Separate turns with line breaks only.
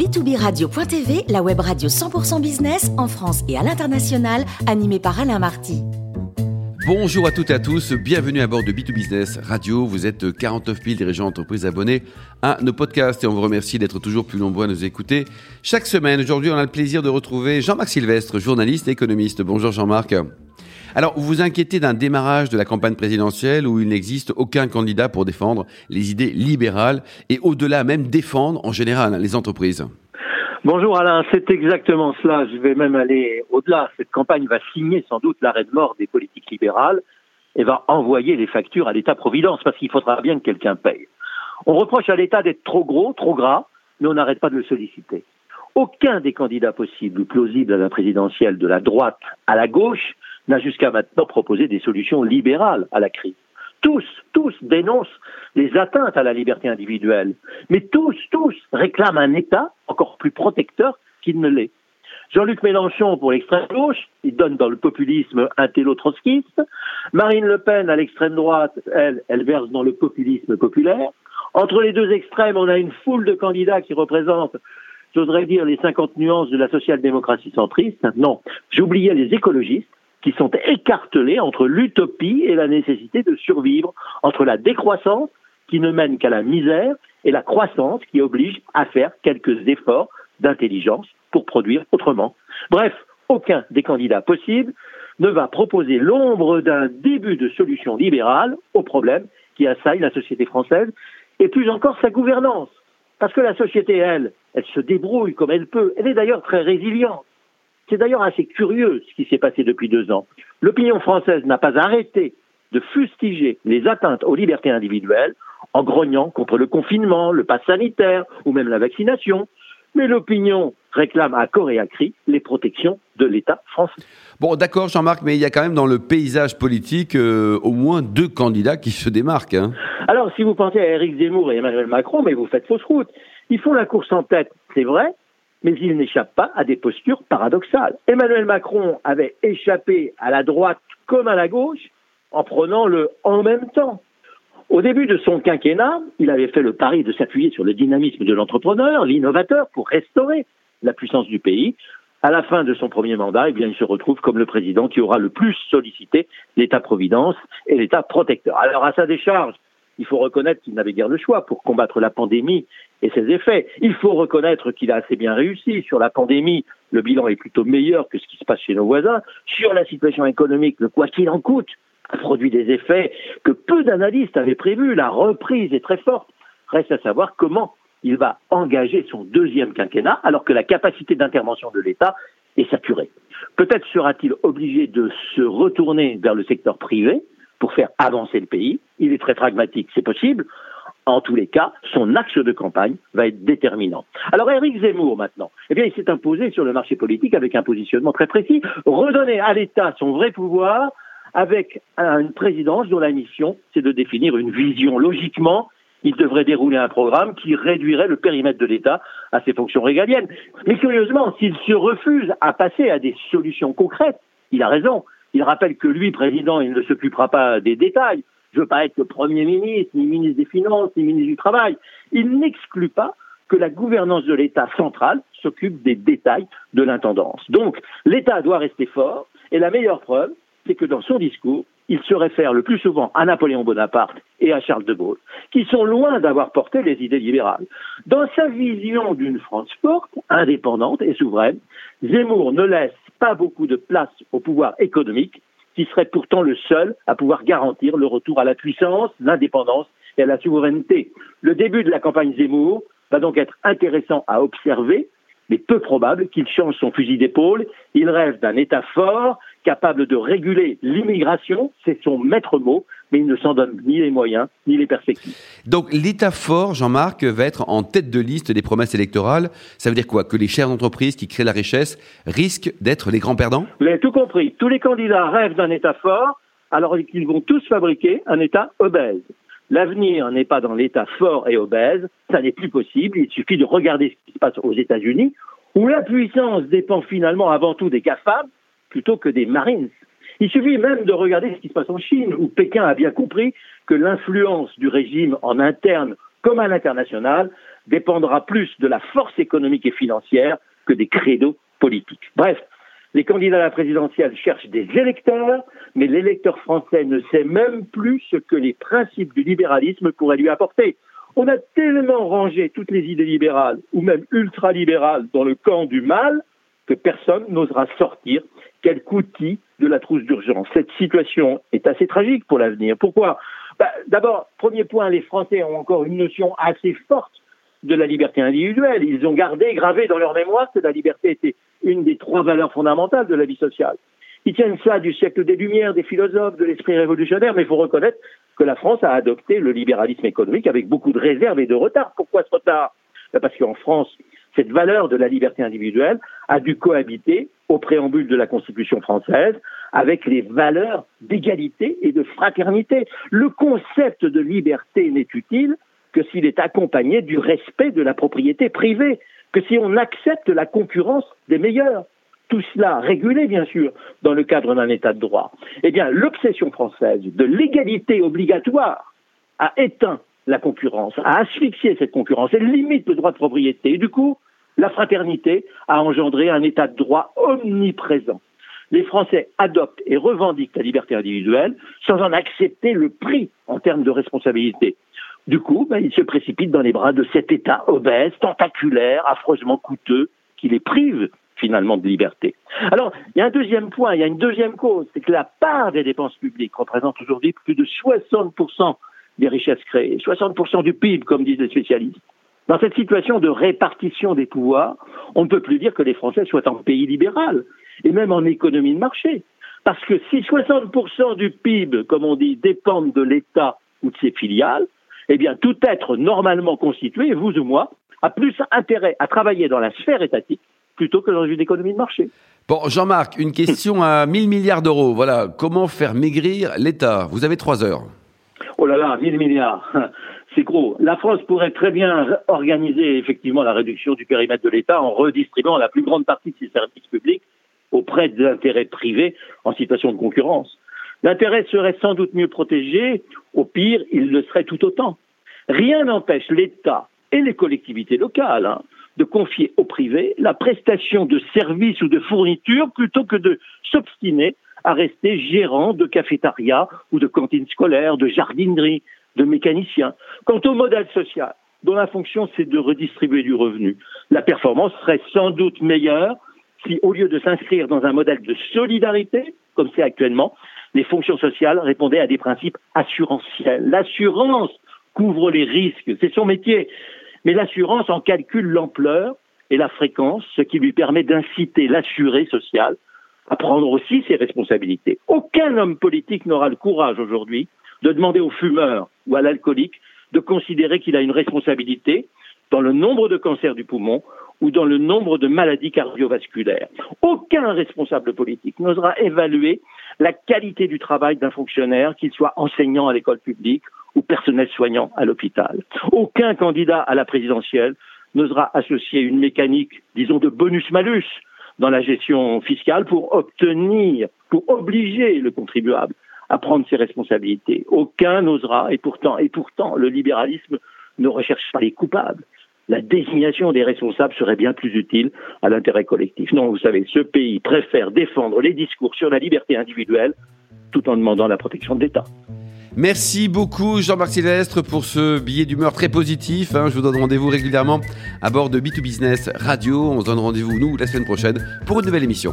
B2B Radio.tv, la web radio 100% business en France et à l'international, animée par Alain Marty.
Bonjour à toutes et à tous, bienvenue à bord de B2 Business Radio. Vous êtes 49 000 dirigeants d'entreprise abonnés à nos podcasts et on vous remercie d'être toujours plus nombreux à nous écouter. Chaque semaine, aujourd'hui, on a le plaisir de retrouver Jean-Marc Sylvestre, journaliste et économiste. Bonjour Jean-Marc. Alors, vous vous inquiétez d'un démarrage de la campagne présidentielle où il n'existe aucun candidat pour défendre les idées libérales et au-delà même défendre en général les entreprises.
Bonjour Alain, c'est exactement cela. Je vais même aller au-delà. Cette campagne va signer sans doute l'arrêt de mort des politiques libérales et va envoyer les factures à l'État-providence parce qu'il faudra bien que quelqu'un paye. On reproche à l'État d'être trop gros, trop gras, mais on n'arrête pas de le solliciter. Aucun des candidats possibles ou plausibles à la présidentielle de la droite à la gauche n'a jusqu'à maintenant proposé des solutions libérales à la crise. Tous, tous dénoncent les atteintes à la liberté individuelle, mais tous, tous réclament un État encore plus protecteur qu'il ne l'est. Jean-Luc Mélenchon pour l'extrême gauche, il donne dans le populisme intello-trotskiste. Marine Le Pen à l'extrême droite, elle, elle verse dans le populisme populaire. Entre les deux extrêmes, on a une foule de candidats qui représentent, j'oserais dire, les 50 nuances de la social-démocratie centriste. Non, j'oubliais les écologistes qui sont écartelés entre l'utopie et la nécessité de survivre, entre la décroissance qui ne mène qu'à la misère et la croissance qui oblige à faire quelques efforts d'intelligence pour produire autrement. Bref, aucun des candidats possibles ne va proposer l'ombre d'un début de solution libérale au problème qui assaille la société française et plus encore sa gouvernance. Parce que la société, elle, elle se débrouille comme elle peut. Elle est d'ailleurs très résiliente. C'est d'ailleurs assez curieux ce qui s'est passé depuis deux ans. L'opinion française n'a pas arrêté de fustiger les atteintes aux libertés individuelles en grognant contre le confinement, le pass sanitaire ou même la vaccination. Mais l'opinion réclame à corps et à cri les protections de l'État français.
Bon, d'accord, Jean-Marc, mais il y a quand même dans le paysage politique euh, au moins deux candidats qui se démarquent. Hein.
Alors, si vous pensez à Éric Zemmour et Emmanuel Macron, mais vous faites fausse route. Ils font la course en tête, c'est vrai, mais il n'échappe pas à des postures paradoxales. Emmanuel Macron avait échappé à la droite comme à la gauche en prenant le en même temps. Au début de son quinquennat, il avait fait le pari de s'appuyer sur le dynamisme de l'entrepreneur, l'innovateur, pour restaurer la puissance du pays. À la fin de son premier mandat, eh il se retrouve comme le président qui aura le plus sollicité l'État-providence et l'État protecteur. Alors, à sa décharge, il faut reconnaître qu'il n'avait guère le choix pour combattre la pandémie et ses effets. Il faut reconnaître qu'il a assez bien réussi. Sur la pandémie, le bilan est plutôt meilleur que ce qui se passe chez nos voisins. Sur la situation économique, le quoi qu'il en coûte a produit des effets que peu d'analystes avaient prévus. La reprise est très forte. Reste à savoir comment il va engager son deuxième quinquennat alors que la capacité d'intervention de l'État est saturée. Peut-être sera-t-il obligé de se retourner vers le secteur privé, pour faire avancer le pays. Il est très pragmatique, c'est possible. En tous les cas, son axe de campagne va être déterminant. Alors Éric Zemmour maintenant, eh bien il s'est imposé sur le marché politique avec un positionnement très précis, redonner à l'État son vrai pouvoir avec une présidence dont la mission c'est de définir une vision. Logiquement, il devrait dérouler un programme qui réduirait le périmètre de l'État à ses fonctions régaliennes. Mais curieusement, s'il se refuse à passer à des solutions concrètes, il a raison. Il rappelle que lui, président, il ne s'occupera pas des détails. Je ne veux pas être le Premier ministre, ni ministre des Finances, ni ministre du Travail. Il n'exclut pas que la gouvernance de l'État central s'occupe des détails de l'intendance. Donc, l'État doit rester fort, et la meilleure preuve, c'est que dans son discours, il se réfère le plus souvent à Napoléon Bonaparte et à Charles de Gaulle, qui sont loin d'avoir porté les idées libérales. Dans sa vision d'une France forte, indépendante et souveraine, Zemmour ne laisse pas beaucoup de place au pouvoir économique, qui serait pourtant le seul à pouvoir garantir le retour à la puissance, l'indépendance et à la souveraineté. Le début de la campagne Zemmour va donc être intéressant à observer, mais peu probable qu'il change son fusil d'épaule. Il rêve d'un État fort, capable de réguler l'immigration, c'est son maître mot, mais il ne s'en donne ni les moyens ni les perspectives.
Donc l'État fort, Jean-Marc, va être en tête de liste des promesses électorales. Ça veut dire quoi? Que les chères entreprises qui créent la richesse risquent d'être les grands perdants?
Vous avez tout compris. Tous les candidats rêvent d'un État fort, alors qu'ils vont tous fabriquer un État obèse. L'avenir n'est pas dans l'État fort et obèse, ça n'est plus possible. Il suffit de regarder ce qui se passe aux États-Unis, où la puissance dépend finalement avant tout des GAFAM plutôt que des Marines. Il suffit même de regarder ce qui se passe en Chine, où Pékin a bien compris que l'influence du régime en interne comme à l'international dépendra plus de la force économique et financière que des credos politiques. Bref, les candidats à la présidentielle cherchent des électeurs, mais l'électeur français ne sait même plus ce que les principes du libéralisme pourraient lui apporter. On a tellement rangé toutes les idées libérales, ou même ultralibérales, dans le camp du mal, que personne n'osera sortir quelque outil de la trousse d'urgence. Cette situation est assez tragique pour l'avenir. Pourquoi? Bah, D'abord, premier point, les Français ont encore une notion assez forte de la liberté individuelle. Ils ont gardé, gravé dans leur mémoire que la liberté était une des trois valeurs fondamentales de la vie sociale. Ils tiennent ça du siècle des Lumières, des philosophes, de l'esprit révolutionnaire, mais il faut reconnaître que la France a adopté le libéralisme économique avec beaucoup de réserve et de retard. Pourquoi ce retard ben Parce qu'en France, cette valeur de la liberté individuelle a dû cohabiter au préambule de la Constitution française avec les valeurs d'égalité et de fraternité. Le concept de liberté n'est utile que s'il est accompagné du respect de la propriété privée, que si on accepte la concurrence des meilleurs. Tout cela régulé, bien sûr, dans le cadre d'un État de droit. Eh bien, l'obsession française de l'égalité obligatoire a éteint la concurrence, a asphyxié cette concurrence, elle limite le droit de propriété. Et du coup, la fraternité a engendré un État de droit omniprésent. Les Français adoptent et revendiquent la liberté individuelle sans en accepter le prix en termes de responsabilité. Du coup, ben, ils se précipitent dans les bras de cet État obèse, tentaculaire, affreusement coûteux, qui les prive finalement de liberté. Alors, il y a un deuxième point, il y a une deuxième cause, c'est que la part des dépenses publiques représente aujourd'hui plus de 60% des richesses créées, 60% du PIB, comme disent les spécialistes. Dans cette situation de répartition des pouvoirs, on ne peut plus dire que les Français soient en pays libéral, et même en économie de marché. Parce que si 60% du PIB, comme on dit, dépendent de l'État ou de ses filiales, eh bien, tout être normalement constitué, vous ou moi, a plus intérêt à travailler dans la sphère étatique plutôt que dans une économie de marché.
Bon, Jean-Marc, une question à 1000 milliards d'euros. Voilà, comment faire maigrir l'État? Vous avez trois heures.
Oh là là, 1000 milliards. C'est gros. La France pourrait très bien organiser effectivement la réduction du périmètre de l'État en redistribuant la plus grande partie de ses services publics auprès d'intérêts privés en situation de concurrence. L'intérêt serait sans doute mieux protégé, au pire, il le serait tout autant. Rien n'empêche l'État et les collectivités locales hein, de confier au privé la prestation de services ou de fournitures plutôt que de s'obstiner à rester gérant de cafétéria ou de cantines scolaires, de jardinerie, de mécaniciens. Quant au modèle social, dont la fonction c'est de redistribuer du revenu, la performance serait sans doute meilleure si, au lieu de s'inscrire dans un modèle de solidarité, comme c'est actuellement, les fonctions sociales répondaient à des principes assurantiels. L'assurance couvre les risques, c'est son métier. Mais l'assurance en calcule l'ampleur et la fréquence, ce qui lui permet d'inciter l'assuré social à prendre aussi ses responsabilités. Aucun homme politique n'aura le courage aujourd'hui de demander au fumeur ou à l'alcoolique de considérer qu'il a une responsabilité dans le nombre de cancers du poumon ou dans le nombre de maladies cardiovasculaires. Aucun responsable politique n'osera évaluer la qualité du travail d'un fonctionnaire, qu'il soit enseignant à l'école publique ou personnel soignant à l'hôpital. Aucun candidat à la présidentielle n'osera associer une mécanique, disons, de bonus-malus dans la gestion fiscale pour obtenir, pour obliger le contribuable à prendre ses responsabilités. Aucun n'osera, et pourtant, et pourtant, le libéralisme ne recherche pas les coupables. La désignation des responsables serait bien plus utile à l'intérêt collectif. Non, vous savez, ce pays préfère défendre les discours sur la liberté individuelle tout en demandant la protection de l'État.
Merci beaucoup Jean-Marc Sylvestre pour ce billet d'humeur très positif. Hein. Je vous donne rendez-vous régulièrement à bord de B2Business Radio. On se donne rendez-vous nous la semaine prochaine pour une nouvelle émission.